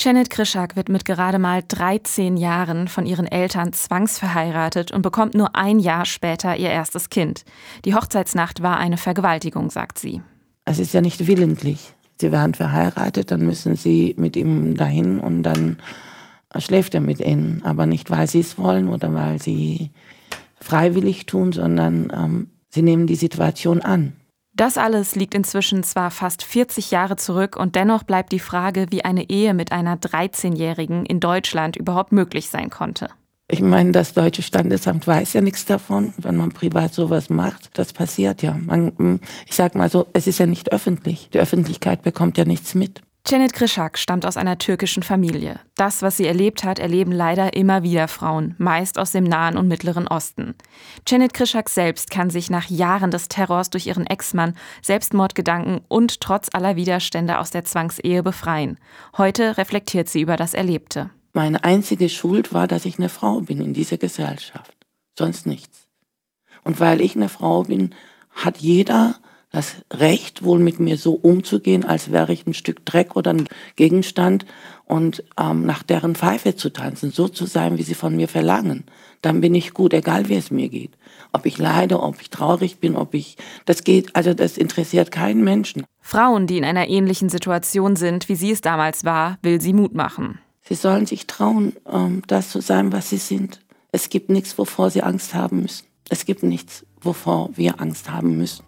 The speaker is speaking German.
Janet Krischak wird mit gerade mal 13 Jahren von ihren Eltern zwangsverheiratet und bekommt nur ein Jahr später ihr erstes Kind. Die Hochzeitsnacht war eine Vergewaltigung, sagt sie. Es ist ja nicht willentlich. Sie werden verheiratet, dann müssen sie mit ihm dahin und dann schläft er mit ihnen. Aber nicht, weil sie es wollen oder weil sie freiwillig tun, sondern ähm, sie nehmen die Situation an. Das alles liegt inzwischen zwar fast 40 Jahre zurück und dennoch bleibt die Frage, wie eine Ehe mit einer 13-Jährigen in Deutschland überhaupt möglich sein konnte. Ich meine, das deutsche Standesamt weiß ja nichts davon, wenn man privat sowas macht. Das passiert ja. Man, ich sag mal so, es ist ja nicht öffentlich. Die Öffentlichkeit bekommt ja nichts mit. Janet Krischak stammt aus einer türkischen Familie. Das, was sie erlebt hat, erleben leider immer wieder Frauen, meist aus dem Nahen und Mittleren Osten. Janet Krischak selbst kann sich nach Jahren des Terrors durch ihren Ex-Mann, Selbstmordgedanken und trotz aller Widerstände aus der Zwangsehe befreien. Heute reflektiert sie über das Erlebte. Meine einzige Schuld war, dass ich eine Frau bin in dieser Gesellschaft. Sonst nichts. Und weil ich eine Frau bin, hat jeder das Recht, wohl mit mir so umzugehen, als wäre ich ein Stück Dreck oder ein Gegenstand und ähm, nach deren Pfeife zu tanzen, so zu sein, wie sie von mir verlangen. Dann bin ich gut, egal wie es mir geht. Ob ich leide, ob ich traurig bin, ob ich, das geht, also das interessiert keinen Menschen. Frauen, die in einer ähnlichen Situation sind, wie sie es damals war, will sie Mut machen. Sie sollen sich trauen, ähm, das zu sein, was sie sind. Es gibt nichts, wovor sie Angst haben müssen. Es gibt nichts, wovor wir Angst haben müssen.